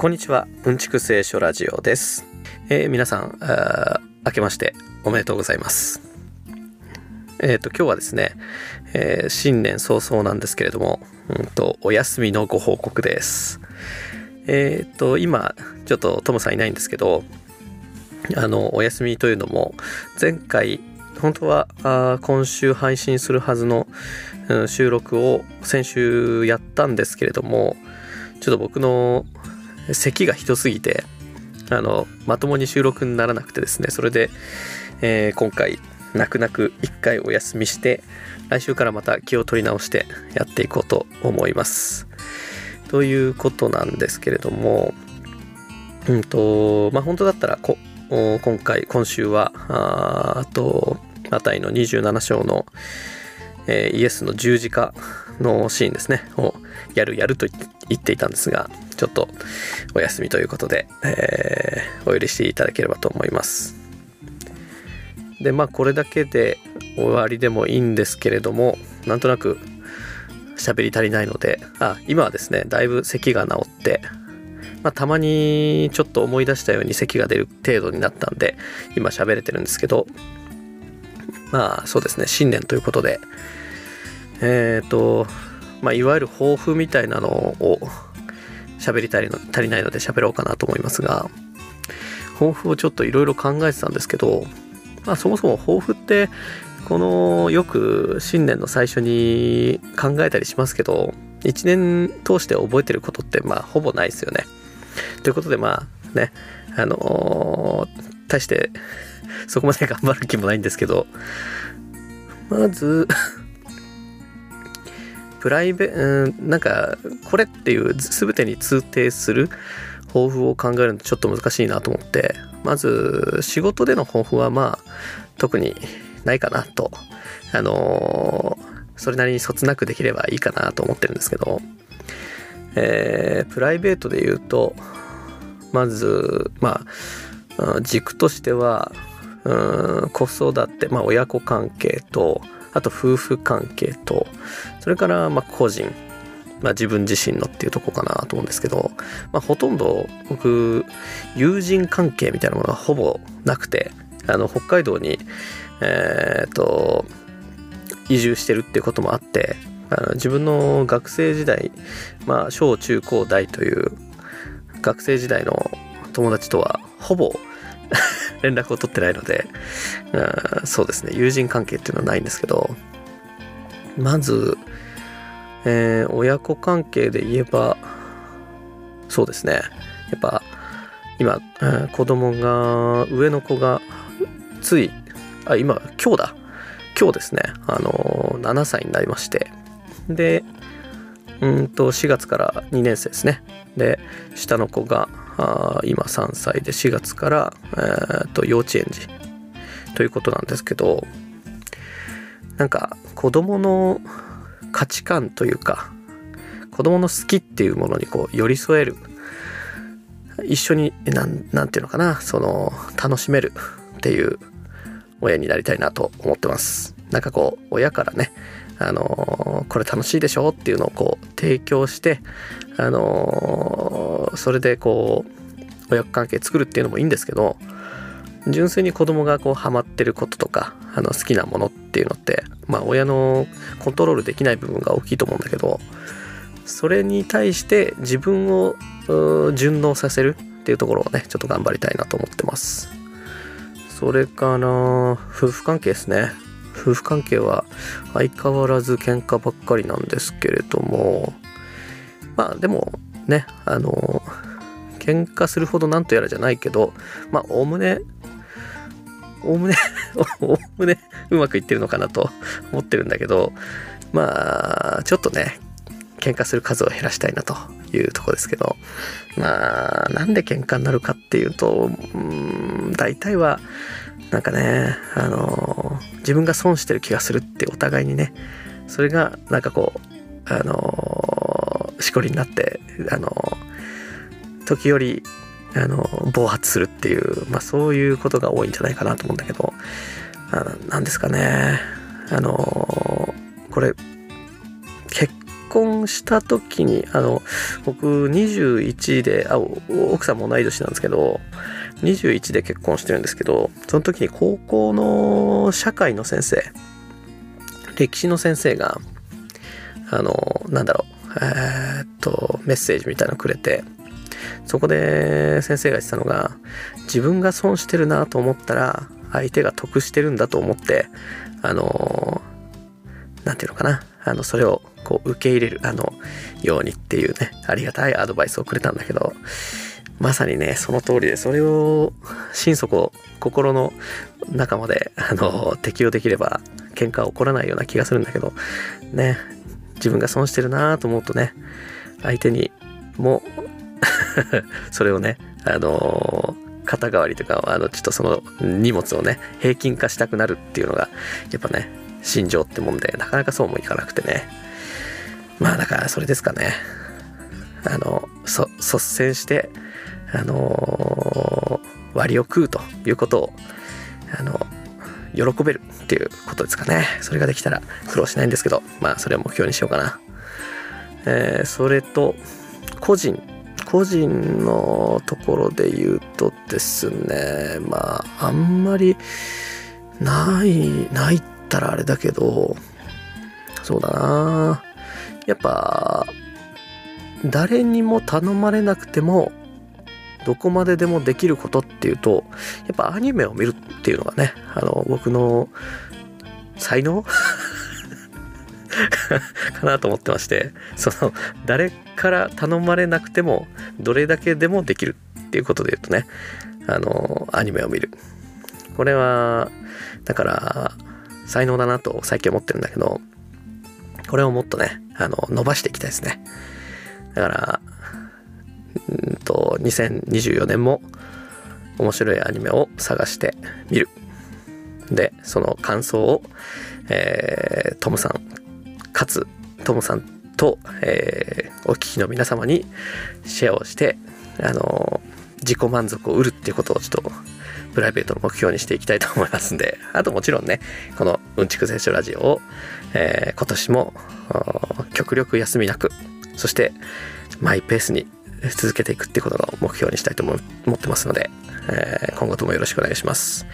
こんにちは。うんちく聖書ラジオです、えー皆さんあ明けましておめでとうございます。えっ、と今日はですね、えー新年早々なんですけれども、うんとお休みのご報告です。えっ、と今ちょっとトムさんいないんですけどあのお休みというのも前回本当はあ今週配信するはずの、うん収録を先週やったんですけれどもちょっと僕の咳がひどすぎてあのまともに収録にならなくてですねそれで、えー今回泣く泣く一回お休みして来週からまた気を取り直してやっていこうと思います。ということなんですけれどもうんとまあ本当だったらこ今回今週はああとマタイの27章の、えーイエスの十字架のシーンですねをやるやると言って行っていたんですがちょっとお休みということで、えーお許しいただければと思います。でまあこれだけで終わりでもいいんですけれどもなんとなく喋り足りないのであ今はですねだいぶ咳が治ってまあ、たまにちょっと思い出したように咳が出る程度になったんで今喋れてるんですけどまあそうですね新年ということでえっ、とまあいわゆる抱負みたいなのを喋りたいの足りないので喋ろうかなと思いますが抱負をちょっといろいろ考えてたんですけどまあそもそも抱負ってこのよく新年の最初に考えたりしますけど1年通して覚えてることってまあほぼないですよね。ということでまあねあのー大してそこまで頑張る気もないんですけどまずプライベうんなんかこれっていう全てに通底する抱負を考えるのちょっと難しいなと思ってまず仕事での抱負はまあ特にないかなと。あのーそれなりにそつなくできればいいかなと思ってるんですけどえープライベートで言うとまずまあ軸としてはうん子育て、まあ、親子関係とあと夫婦関係とそれからまあ個人、まあ、自分自身のっていうとこかなと思うんですけど、まあ、ほとんど僕友人関係みたいなものがほぼなくてあの北海道にえー、と移住してるっていうこともあってあの自分の学生時代まあ小中高大という学生時代の友達とはほぼ 連絡を取ってないので、うんそうですね。友人関係っていうのはないんですけどまず、えー親子関係で言えばそうですね。やっぱ今、うん子供が上の子がついあ今今日だ。今日ですね。あの7歳になりまして。でうんと4月から2年生ですね。で下の子があ今3歳で4月から、えーと幼稚園児。ということなんですけどなんか子供の価値観というか子供の好きっていうものにこう寄り添える。一緒になんなんていうのかなその楽しめるっていう親になりたいなと思ってます。なんかこう親からねあのこれ楽しいでしょ？っていうのをこう提供してあのそれでこう親子関係作るっていうのもいいんですけど純粋に子供がこうハマってることとかあの好きなものっていうのってまあ親のコントロールできない部分が大きいと思うんだけどそれに対して自分を順応させるっていうところをねちょっと頑張りたいなと思ってます。それから夫婦関係ですね。夫婦関係は相変わらず喧嘩ばっかりなんですけれどもまあでもねあの喧嘩するほどなんとやらじゃないけどまあおおむねおおむね おおむねうまくいってるのかなと 思ってるんだけどまあちょっとね喧嘩する数を減らしたいなというとこですけどまあなんで喧嘩になるかっていうとうん大体はなんかねあの自分が損してる気がするってお互いにねそれがなんかこうあのしこりになってあの時折あの暴発するっていう、まあ、そういうことが多いんじゃないかなと思うんだけどあなんですかねあのこれ婚した時にあの僕21であ奥さんも同い年なんですけど21で結婚してるんですけどその時に高校の社会の先生歴史の先生があのなんだろうえー、っとメッセージみたいなのくれてそこで先生が言ってたのが自分が損してるなと思ったら相手が得してるんだと思ってあの何て言うのかな。あのそれをこう受け入れるあのようにっていうねありがたいアドバイスをくれたんだけどまさにねその通りでそれを心底心の中まであの適用できれば喧嘩は起こらないような気がするんだけどね自分が損してるなと思うとね相手にも それをねあの肩代わりとかあのちょっとその荷物をね平均化したくなるっていうのがやっぱね心情ってもんでなかなかそうもいかなくてね。まあだからそれですかね。あの率先してあのー、割を食うということをあの喜べるっていうことですかね。それができたら苦労しないんですけどまあそれを目標にしようかな。えー、それと個人個人のところで言うとですねまああんまりないないってたらあれだけどそうだな。やっぱ誰にも頼まれなくてもどこまででもできることっていうとやっぱアニメを見るっていうのがねあの僕の才能？かなと思ってましてその誰から頼まれなくてもどれだけでもできるっていうことで言うとねあのアニメを見る。これはだから才能だなと最近思ってるんだけどこれをもっとねあの伸ばしていきたいですね。だからうんと2024年も面白いアニメを探してみる。でその感想を、えー、トムさんかつトムさんと、えー、お聞きの皆様にシェアをしてあの自己満足を売るっていうことをちょっとプライベートの目標にしていきたいと思いますんで あともちろんねこのうんちく聖書ラジオを、えー、今年も極力休みなくそしてマイペースに続けていくっていうことが目標にしたいと思ってますので、えー、今後ともよろしくお願いします。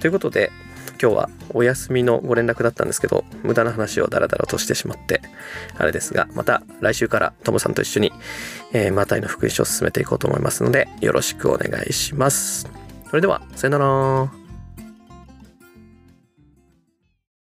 ということで今日はお休みのご連絡だったんですけど無駄な話をダラダラとしてしまってあれですがまた来週からトムさんと一緒に、えー、マタイの福音書を進めていこうと思いますのでよろしくお願いします。それではさよなら。